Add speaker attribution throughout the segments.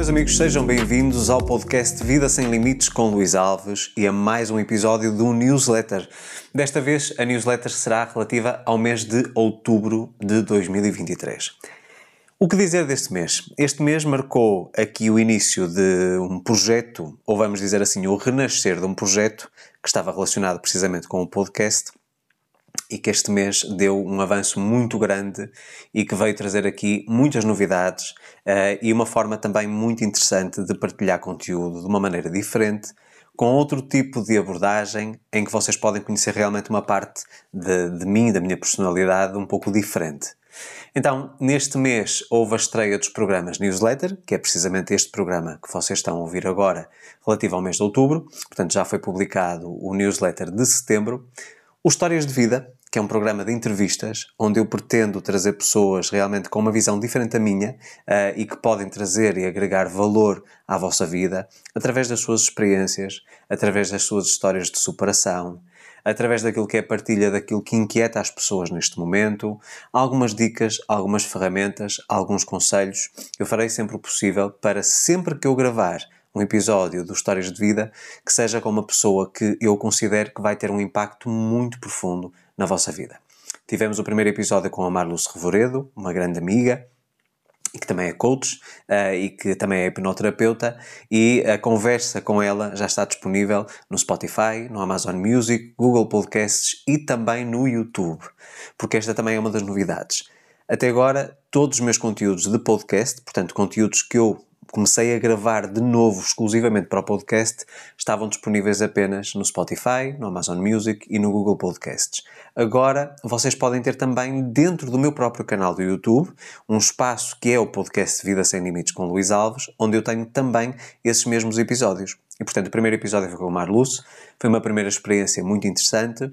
Speaker 1: Meus amigos, sejam bem-vindos ao podcast Vida Sem Limites com Luís Alves e a mais um episódio do newsletter. Desta vez, a newsletter será relativa ao mês de outubro de 2023. O que dizer deste mês? Este mês marcou aqui o início de um projeto, ou vamos dizer assim, o renascer de um projeto que estava relacionado precisamente com o podcast e que este mês deu um avanço muito grande e que veio trazer aqui muitas novidades uh, e uma forma também muito interessante de partilhar conteúdo de uma maneira diferente, com outro tipo de abordagem em que vocês podem conhecer realmente uma parte de, de mim, da minha personalidade, um pouco diferente. Então, neste mês houve a estreia dos programas Newsletter, que é precisamente este programa que vocês estão a ouvir agora, relativo ao mês de outubro. Portanto, já foi publicado o newsletter de setembro. O Histórias de Vida, que é um programa de entrevistas onde eu pretendo trazer pessoas realmente com uma visão diferente da minha uh, e que podem trazer e agregar valor à vossa vida através das suas experiências, através das suas histórias de superação, através daquilo que é partilha daquilo que inquieta as pessoas neste momento, algumas dicas, algumas ferramentas, alguns conselhos. Eu farei sempre o possível para sempre que eu gravar um episódio do Histórias de Vida que seja com uma pessoa que eu considero que vai ter um impacto muito profundo na vossa vida. Tivemos o primeiro episódio com a Marluz Revoredo, uma grande amiga, e que também é coach uh, e que também é hipnoterapeuta, e a conversa com ela já está disponível no Spotify, no Amazon Music, Google Podcasts e também no YouTube, porque esta também é uma das novidades. Até agora, todos os meus conteúdos de podcast, portanto, conteúdos que eu comecei a gravar de novo exclusivamente para o podcast, estavam disponíveis apenas no Spotify, no Amazon Music e no Google Podcasts. Agora vocês podem ter também dentro do meu próprio canal do YouTube um espaço que é o podcast Vida Sem Limites com Luís Alves, onde eu tenho também esses mesmos episódios. E portanto, o primeiro episódio foi com o Marluce, foi uma primeira experiência muito interessante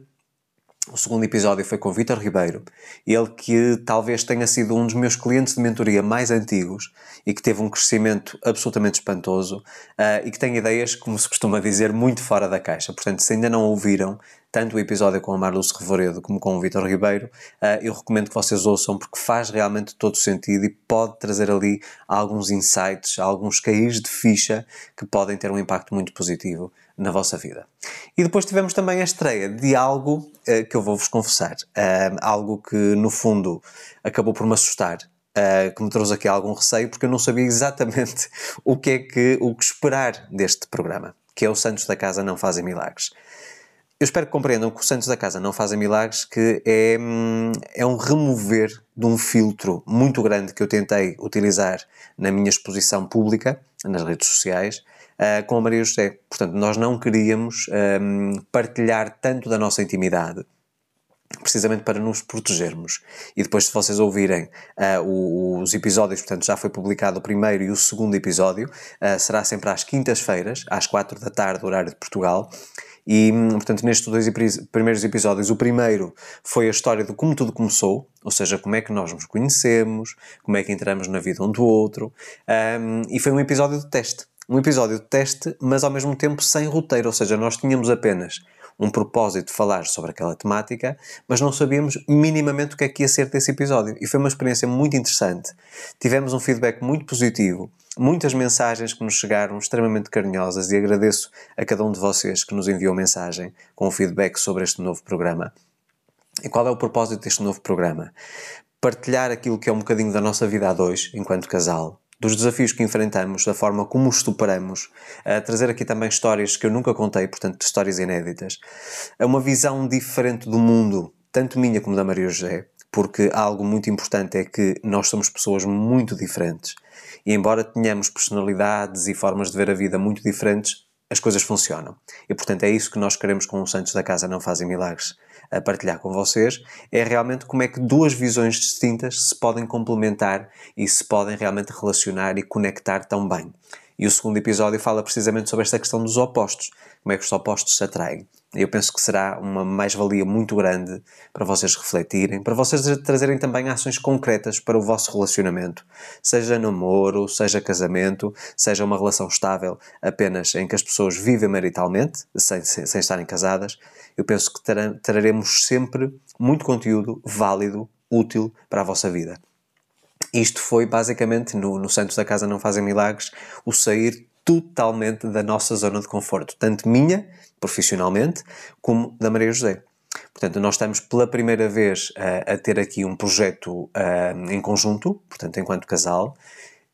Speaker 1: o segundo episódio foi com Vitor Ribeiro, ele que talvez tenha sido um dos meus clientes de mentoria mais antigos e que teve um crescimento absolutamente espantoso uh, e que tem ideias, como se costuma dizer, muito fora da caixa. Portanto, se ainda não ouviram tanto o episódio com a Marluz Revoredo como com o Vitor Ribeiro, uh, eu recomendo que vocês ouçam porque faz realmente todo sentido e pode trazer ali alguns insights, alguns cair de ficha que podem ter um impacto muito positivo na vossa vida. E depois tivemos também a estreia de algo uh, que eu vou-vos confessar, uh, algo que no fundo acabou por me assustar, uh, que me trouxe aqui algum receio, porque eu não sabia exatamente o que é que, o que esperar deste programa, que é o Santos da Casa Não Fazem Milagres. Eu espero que compreendam que o Santos da Casa não fazem milagres, que é, hum, é um remover de um filtro muito grande que eu tentei utilizar na minha exposição pública, nas redes sociais, uh, com a Maria José. Portanto, nós não queríamos um, partilhar tanto da nossa intimidade precisamente para nos protegermos. E depois, se vocês ouvirem uh, os episódios, portanto, já foi publicado o primeiro e o segundo episódio, uh, será sempre às quintas-feiras, às quatro da tarde, horário de Portugal. E, portanto, nestes dois primeiros episódios, o primeiro foi a história de como tudo começou, ou seja, como é que nós nos conhecemos, como é que entramos na vida um do outro, um, e foi um episódio de teste um episódio de teste, mas ao mesmo tempo sem roteiro, ou seja, nós tínhamos apenas um propósito de falar sobre aquela temática, mas não sabíamos minimamente o que é que ia ser desse episódio. E foi uma experiência muito interessante. Tivemos um feedback muito positivo, muitas mensagens que nos chegaram extremamente carinhosas e agradeço a cada um de vocês que nos enviou mensagem com o feedback sobre este novo programa. E qual é o propósito deste novo programa? Partilhar aquilo que é um bocadinho da nossa vida a dois, enquanto casal, dos desafios que enfrentamos, da forma como os superamos, a trazer aqui também histórias que eu nunca contei, portanto, histórias inéditas, é uma visão diferente do mundo, tanto minha como da Maria José, porque algo muito importante é que nós somos pessoas muito diferentes e, embora tenhamos personalidades e formas de ver a vida muito diferentes, as coisas funcionam. E portanto é isso que nós queremos com os Santos da Casa Não Fazem Milagres a partilhar com vocês, é realmente como é que duas visões distintas se podem complementar e se podem realmente relacionar e conectar tão bem. E o segundo episódio fala precisamente sobre esta questão dos opostos, como é que os opostos se atraem. Eu penso que será uma mais-valia muito grande para vocês refletirem, para vocês trazerem também ações concretas para o vosso relacionamento, seja namoro, seja casamento, seja uma relação estável apenas em que as pessoas vivem maritalmente, sem, sem, sem estarem casadas. Eu penso que traremos sempre muito conteúdo válido, útil para a vossa vida. Isto foi basicamente, no, no Santos da Casa Não Fazem Milagres, o sair totalmente da nossa zona de conforto, tanto minha, profissionalmente, como da Maria José. Portanto, nós estamos pela primeira vez a, a ter aqui um projeto em conjunto, portanto, enquanto casal,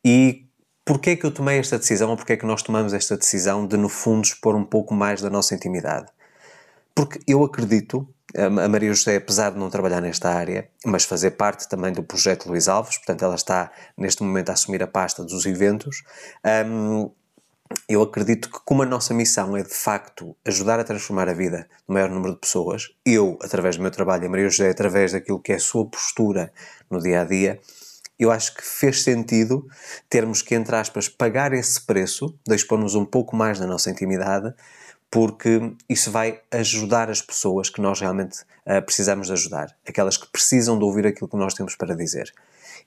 Speaker 1: e porquê é que eu tomei esta decisão, ou porquê é que nós tomamos esta decisão de, no fundo, expor um pouco mais da nossa intimidade? Porque eu acredito, a Maria José, apesar de não trabalhar nesta área, mas fazer parte também do projeto Luís Alves, portanto, ela está neste momento a assumir a pasta dos eventos. Um, eu acredito que, como a nossa missão é de facto ajudar a transformar a vida do maior número de pessoas, eu, através do meu trabalho, a Maria José, através daquilo que é a sua postura no dia a dia, eu acho que fez sentido termos que, entre aspas, pagar esse preço de expor-nos um pouco mais da nossa intimidade, porque isso vai ajudar as pessoas que nós realmente uh, precisamos de ajudar, aquelas que precisam de ouvir aquilo que nós temos para dizer.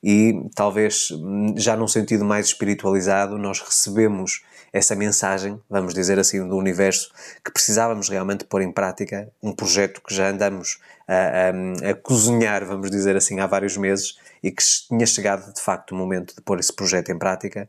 Speaker 1: E talvez, hum, já num sentido mais espiritualizado, nós recebemos essa mensagem, vamos dizer assim, do universo, que precisávamos realmente pôr em prática, um projeto que já andamos a, a, a cozinhar, vamos dizer assim, há vários meses e que tinha chegado de facto o momento de pôr esse projeto em prática,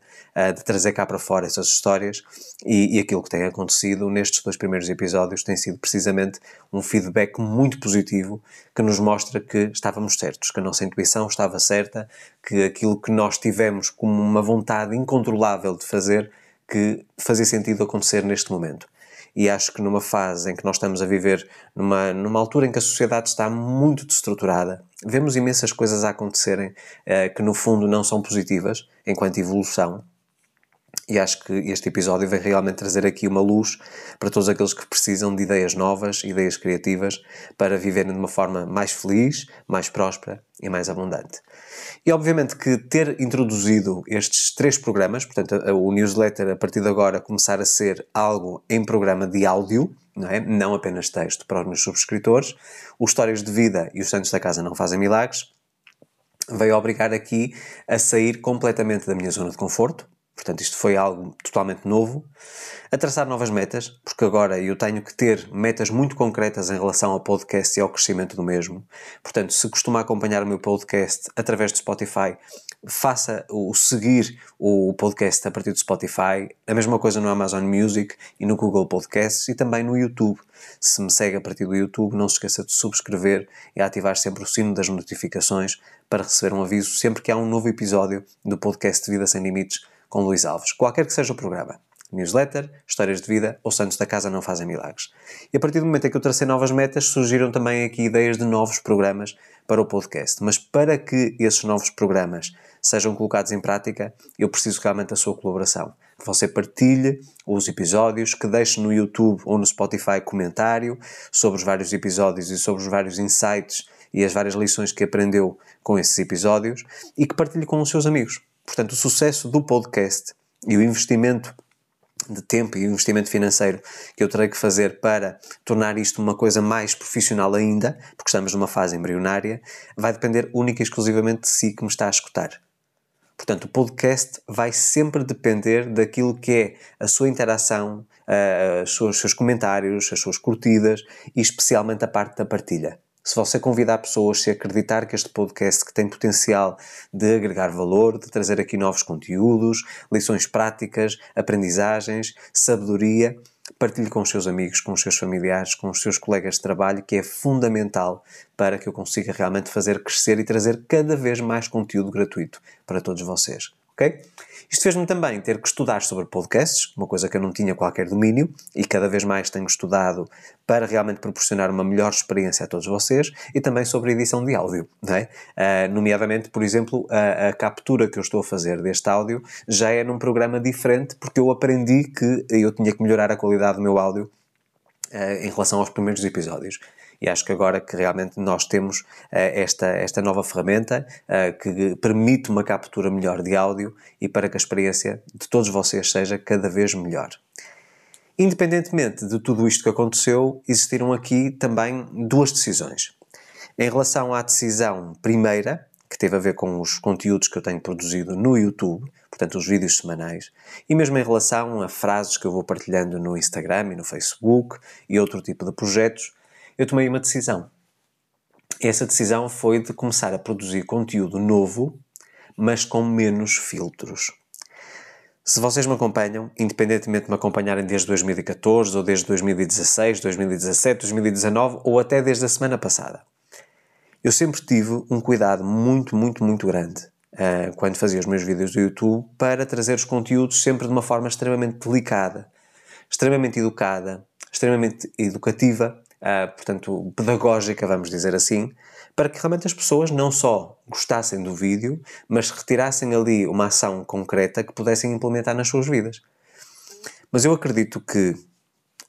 Speaker 1: de trazer cá para fora essas histórias e, e aquilo que tem acontecido nestes dois primeiros episódios tem sido precisamente um feedback muito positivo que nos mostra que estávamos certos, que a nossa intuição estava certa, que aquilo que nós tivemos como uma vontade incontrolável de fazer que fazia sentido acontecer neste momento. E acho que numa fase em que nós estamos a viver, numa, numa altura em que a sociedade está muito destruturada, vemos imensas coisas a acontecerem eh, que no fundo não são positivas enquanto evolução. E acho que este episódio vem realmente trazer aqui uma luz para todos aqueles que precisam de ideias novas, ideias criativas, para viverem de uma forma mais feliz, mais próspera e mais abundante. E obviamente que ter introduzido estes três programas, portanto, o newsletter a partir de agora começar a ser algo em programa de áudio, não, é? não apenas texto para os meus subscritores, os Histórias de Vida e os Santos da Casa Não Fazem Milagres, veio obrigar aqui a sair completamente da minha zona de conforto, Portanto, isto foi algo totalmente novo. A traçar novas metas, porque agora eu tenho que ter metas muito concretas em relação ao podcast e ao crescimento do mesmo. Portanto, se costuma acompanhar o meu podcast através do Spotify, faça o seguir o podcast a partir do Spotify. A mesma coisa no Amazon Music e no Google Podcasts e também no YouTube. Se me segue a partir do YouTube, não se esqueça de subscrever e ativar sempre o sino das notificações para receber um aviso sempre que há um novo episódio do podcast Vida Sem Limites com Luís Alves, qualquer que seja o programa. Newsletter, histórias de vida ou Santos da Casa não fazem milagres. E a partir do momento em que eu tracei novas metas, surgiram também aqui ideias de novos programas para o podcast. Mas para que esses novos programas sejam colocados em prática, eu preciso realmente da sua colaboração. Que você partilhe os episódios, que deixe no YouTube ou no Spotify comentário sobre os vários episódios e sobre os vários insights e as várias lições que aprendeu com esses episódios e que partilhe com os seus amigos. Portanto, o sucesso do podcast e o investimento de tempo e o investimento financeiro que eu terei que fazer para tornar isto uma coisa mais profissional ainda, porque estamos numa fase embrionária, vai depender única e exclusivamente de si que me está a escutar. Portanto, o podcast vai sempre depender daquilo que é a sua interação, os seus comentários, as suas curtidas e especialmente a parte da partilha. Se você convidar pessoas, se acreditar que este podcast que tem potencial de agregar valor, de trazer aqui novos conteúdos, lições práticas, aprendizagens, sabedoria, partilhe com os seus amigos, com os seus familiares, com os seus colegas de trabalho, que é fundamental para que eu consiga realmente fazer crescer e trazer cada vez mais conteúdo gratuito para todos vocês ok? Isto fez-me também ter que estudar sobre podcasts, uma coisa que eu não tinha qualquer domínio e cada vez mais tenho estudado para realmente proporcionar uma melhor experiência a todos vocês e também sobre edição de áudio, não é? Uh, nomeadamente, por exemplo, a, a, captura que eu estou a fazer deste áudio já é num programa diferente porque eu aprendi que eu tinha que melhorar a qualidade do meu áudio uh, em relação aos primeiros episódios e acho que agora que realmente nós temos uh, esta, esta nova ferramenta uh, que permite uma captura melhor de áudio e para que a experiência de todos vocês seja cada vez melhor. Independentemente de tudo isto que aconteceu, existiram aqui também duas decisões. Em relação à decisão primeira, que teve a ver com os conteúdos que eu tenho produzido no YouTube, portanto, os vídeos semanais, e mesmo em relação a frases que eu vou partilhando no Instagram e no Facebook e outro tipo de projetos, eu tomei uma decisão. Essa decisão foi de começar a produzir conteúdo novo, mas com menos filtros. Se vocês me acompanham, independentemente de me acompanharem desde 2014 ou desde 2016, 2017, 2019 ou até desde a semana passada, eu sempre tive um cuidado muito, muito, muito grande uh, quando fazia os meus vídeos do YouTube para trazer os conteúdos sempre de uma forma extremamente delicada, extremamente educada, extremamente educativa, uh, portanto, pedagógica, vamos dizer assim, para que realmente as pessoas não só gostassem do vídeo, mas retirassem ali uma ação concreta que pudessem implementar nas suas vidas. Mas eu acredito que,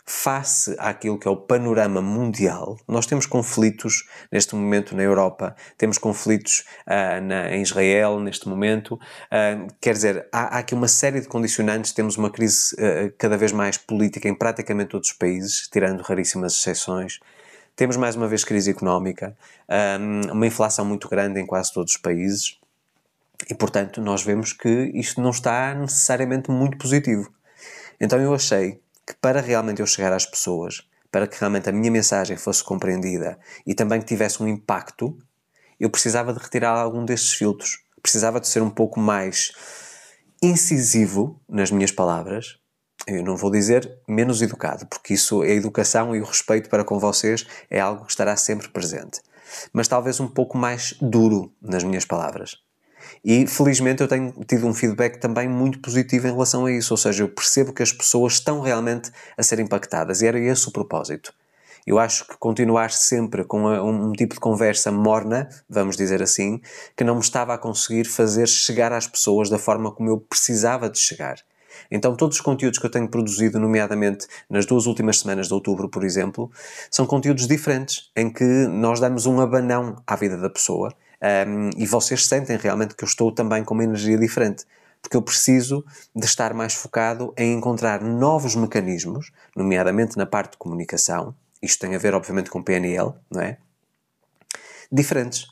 Speaker 1: face àquilo que é o panorama mundial, nós temos conflitos neste momento na Europa, temos conflitos uh, na, em Israel neste momento, uh, quer dizer, há, há, aqui uma série de condicionantes, temos uma crise uh, cada vez mais política em praticamente todos os países, tirando raríssimas exceções. Temos mais uma vez crise económica, uma inflação muito grande em quase todos os países e, portanto, nós vemos que isto não está necessariamente muito positivo. Então eu achei que para realmente eu chegar às pessoas, para que realmente a minha mensagem fosse compreendida e também que tivesse um impacto, eu precisava de retirar algum destes filtros. Precisava de ser um pouco mais incisivo nas minhas palavras eu não vou dizer menos educado, porque isso, a educação e o respeito para com vocês é algo que estará sempre presente. Mas talvez um pouco mais duro nas minhas palavras. E felizmente eu tenho tido um feedback também muito positivo em relação a isso, ou seja, eu percebo que as pessoas estão realmente a ser impactadas e era esse o propósito. Eu acho que continuar sempre com um tipo de conversa morna, vamos dizer assim, que não me estava a conseguir fazer chegar às pessoas da forma como eu precisava de chegar. Então, todos os conteúdos que eu tenho produzido, nomeadamente nas duas últimas semanas de outubro, por exemplo, são conteúdos diferentes, em que nós damos um abanão à vida da pessoa um, e vocês sentem realmente que eu estou também com uma energia diferente. Porque eu preciso de estar mais focado em encontrar novos mecanismos, nomeadamente na parte de comunicação, isto tem a ver, obviamente, com PNL, não é? Diferentes.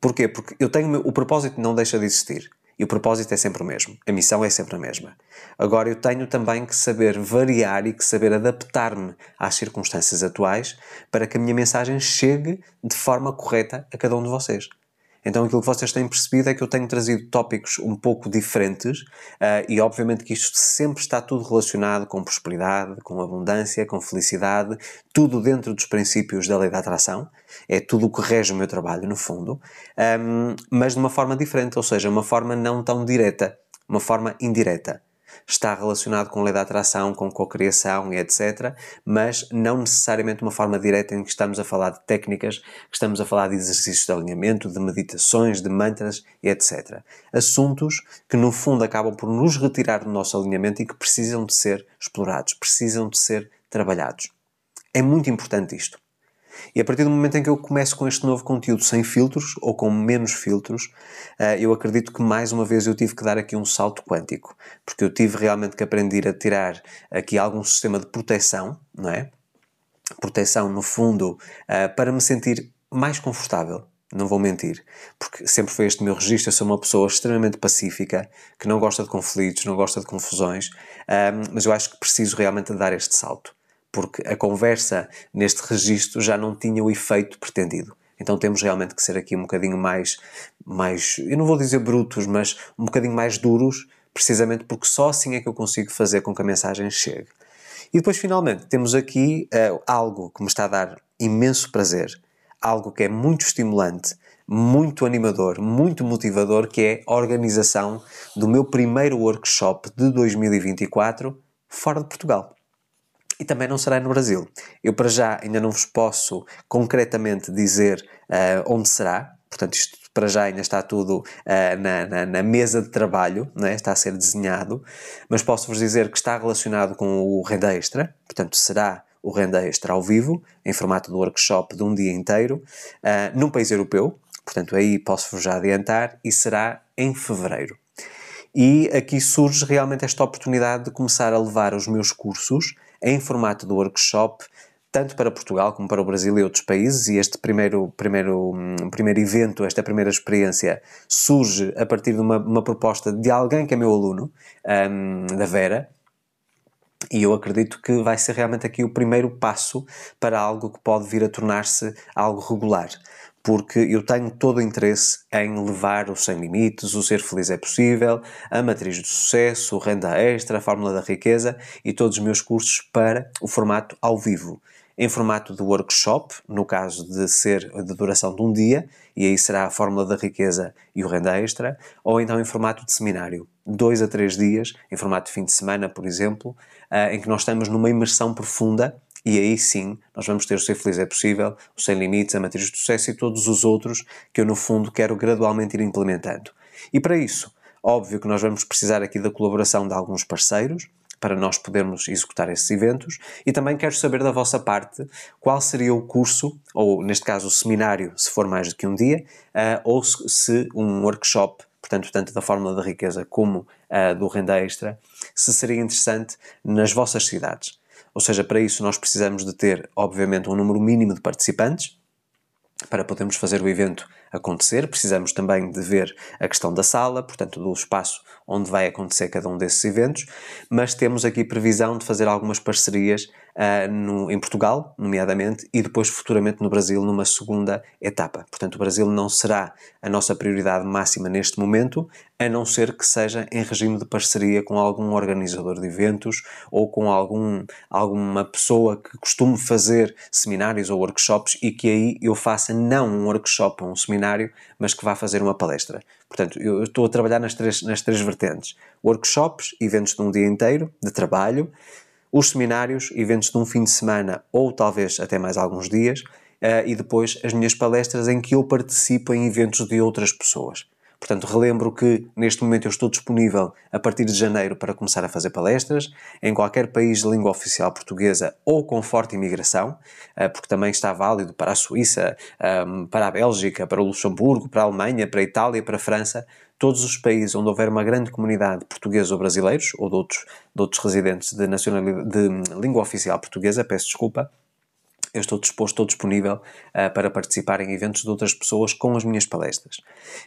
Speaker 1: Porquê? Porque eu tenho o propósito não deixa de existir. E o propósito é sempre o mesmo, a missão é sempre a mesma. Agora eu tenho também que saber variar e que saber adaptar-me às circunstâncias atuais para que a minha mensagem chegue de forma correta a cada um de vocês. Então aquilo que vocês têm percebido é que eu tenho trazido tópicos um pouco diferentes uh, e obviamente que isto sempre está tudo relacionado com prosperidade, com abundância, com felicidade, tudo dentro dos princípios da lei da atração. É tudo o que rege o meu trabalho, no fundo, um, mas de uma forma diferente, ou seja, uma forma não tão direta, uma forma indireta está relacionado com lei da atração, com cocriação e etc., mas não necessariamente uma forma direta em que estamos a falar de técnicas, que estamos a falar de exercícios de alinhamento, de meditações, de mantras e etc. Assuntos que no fundo acabam por nos retirar do nosso alinhamento e que precisam de ser explorados, precisam de ser trabalhados. É muito importante isto. E a partir do momento em que eu começo com este novo conteúdo sem filtros ou com menos filtros, eh, eu acredito que mais uma vez eu tive que dar aqui um salto quântico, porque eu tive realmente que aprender a tirar aqui algum sistema de proteção, não é? Proteção, no fundo, eh, para me sentir mais confortável, não vou mentir, porque sempre foi este meu registro. Eu sou uma pessoa extremamente pacífica, que não gosta de conflitos, não gosta de confusões, eh, mas eu acho que preciso realmente dar este salto porque a conversa neste registro já não tinha o efeito pretendido. Então temos realmente que ser aqui um bocadinho mais, mais, eu não vou dizer brutos, mas um bocadinho mais duros, precisamente porque só assim é que eu consigo fazer com que a mensagem chegue. E depois, finalmente, temos aqui uh, algo que me está a dar imenso prazer, algo que é muito estimulante, muito animador, muito motivador, que é a organização do meu primeiro workshop de 2024 fora de Portugal e também não será no Brasil. Eu, para já, ainda não vos posso concretamente dizer uh, onde será, portanto, isto para já ainda está tudo uh, na, na, na, mesa de trabalho, é? está a ser desenhado, mas posso-vos dizer que está relacionado com o Renda Extra, portanto, será o Renda Extra ao vivo, em formato de workshop de um dia inteiro, uh, num país europeu, portanto, aí posso-vos já adiantar, e será em fevereiro. E aqui surge realmente esta oportunidade de começar a levar os meus cursos em formato de workshop, tanto para Portugal como para o Brasil e outros países, e este primeiro, primeiro, hum, primeiro evento, esta primeira experiência, surge a partir de uma, uma proposta de alguém que é meu aluno, um, da Vera, e eu acredito que vai ser realmente aqui o primeiro passo para algo que pode vir a tornar-se algo regular. Porque eu tenho todo o interesse em levar o Sem Limites, o Ser Feliz é Possível, a Matriz do Sucesso, o Renda Extra, a Fórmula da Riqueza e todos os meus cursos para o formato ao vivo. Em formato de workshop, no caso de ser de duração de um dia, e aí será a Fórmula da Riqueza e o Renda Extra, ou então em formato de seminário, dois a três dias, em formato de fim de semana, por exemplo, eh, em que nós estamos numa imersão profunda e aí sim nós vamos ter o Ser Feliz é Possível, o Sem Limites, a Matriz de Sucesso e todos os outros que eu, no fundo, quero gradualmente ir implementando. E para isso, óbvio que nós vamos precisar aqui da colaboração de alguns parceiros para nós podermos executar esses eventos e também quero saber da vossa parte qual seria o curso, ou neste caso o seminário, se for mais do que um dia, uh, ou se um workshop portanto, tanto da Fórmula da Riqueza como uh, do Renda Extra, se seria interessante nas vossas cidades. Ou seja, para isso nós precisamos de ter, obviamente, um número mínimo de participantes para podermos fazer o evento acontecer. Precisamos também de ver a questão da sala, portanto, do espaço onde vai acontecer cada um desses eventos, mas temos aqui previsão de fazer algumas parcerias uh, no, em Portugal, nomeadamente, e depois futuramente no Brasil, numa segunda etapa. Portanto, o Brasil não será a nossa prioridade máxima neste momento, a não ser que seja em regime de parceria com algum organizador de eventos ou com algum, alguma pessoa que costume fazer seminários ou workshops e que aí eu faça não um workshop ou um seminário, mas que vá fazer uma palestra. Portanto, eu estou a trabalhar nas três, nas três vertentes: workshops, eventos de um dia inteiro de trabalho, os seminários, eventos de um fim de semana ou talvez até mais alguns dias, uh, e depois as minhas palestras em que eu participo em eventos de outras pessoas. Portanto, relembro que neste momento eu estou disponível a partir de janeiro para começar a fazer palestras em qualquer país de língua oficial portuguesa ou com forte imigração, eh, porque também está válido para a Suíça, ehm, para a Bélgica, para o Luxemburgo, para a Alemanha, para a Itália, para a França, todos os países onde houver uma grande comunidade portuguesa ou brasileiros, ou de outros, de outros residentes de, de língua oficial portuguesa, peço desculpa, eu estou disposto, estou disponível uh, para participar em eventos de outras pessoas com as minhas palestras.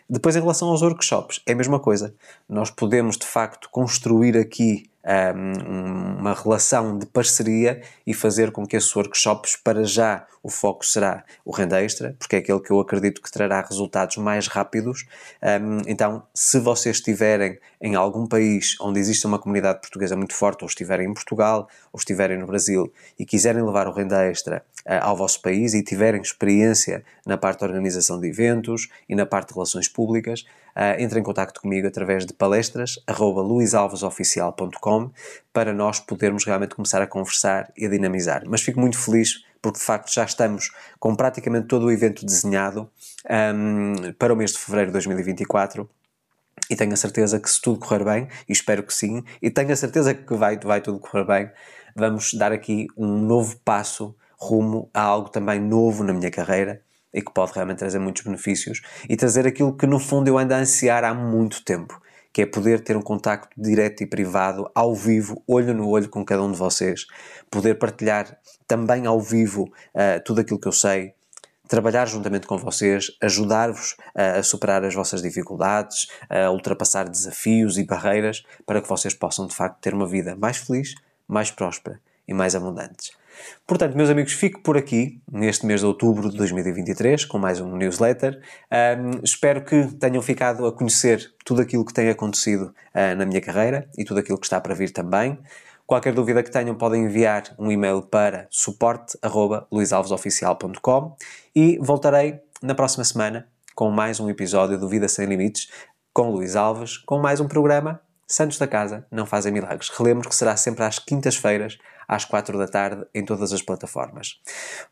Speaker 1: Depois, em relação aos workshops, é a mesma coisa. Nós podemos, de facto, construir aqui um, uma relação de parceria e fazer com que esses workshops, para já, o foco será o renda extra, porque é aquele que eu acredito que trará resultados mais rápidos. Um, então, se vocês estiverem em algum país onde existe uma comunidade portuguesa muito forte, ou estiverem em Portugal, ou estiverem no Brasil, e quiserem levar o renda extra uh, ao vosso país e tiverem experiência na parte da organização de eventos e na parte de relações públicas, uh, entrem em contato comigo através de palestras luisalvesoficial.com para nós podermos realmente começar a conversar e a dinamizar. Mas fico muito feliz porque de facto já estamos com praticamente todo o evento desenhado um, para o mês de fevereiro de 2024 e tenho a certeza que se tudo correr bem, e espero que sim, e tenho a certeza que vai, vai tudo correr bem, vamos dar aqui um novo passo rumo a algo também novo na minha carreira e que pode realmente trazer muitos benefícios e trazer aquilo que no fundo eu ando a ansiar há muito tempo, que é poder ter um contacto direto e privado, ao vivo, olho no olho com cada um de vocês, poder partilhar também ao vivo uh, tudo aquilo que eu sei, trabalhar juntamente com vocês, ajudar-vos uh, a superar as vossas dificuldades, a ultrapassar desafios e barreiras para que vocês possam de facto ter uma vida mais feliz, mais próspera e mais abundante. Portanto, meus amigos, fico por aqui neste mês de outubro de 2023 com mais um newsletter. Um, espero que tenham ficado a conhecer tudo aquilo que tem acontecido uh, na minha carreira e tudo aquilo que está para vir também. Qualquer dúvida que tenham, podem enviar um e-mail para suporte.luisalvesoficial.com e voltarei na próxima semana com mais um episódio do Vida Sem Limites com Luís Alves, com mais um programa Santos da Casa Não Fazem Milagres. Relembro que será sempre às quintas-feiras às 4 da tarde em todas as plataformas.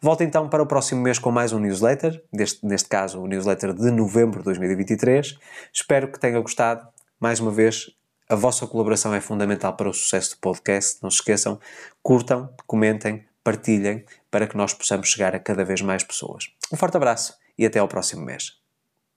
Speaker 1: Volto então para o próximo mês com mais um newsletter, deste, neste caso o newsletter de novembro de 2023. Espero que tenha gostado. Mais uma vez, a vossa colaboração é fundamental para o sucesso do podcast. Não se esqueçam, curtam, comentem, partilhem para que nós possamos chegar a cada vez mais pessoas. Um forte abraço e até ao próximo mês.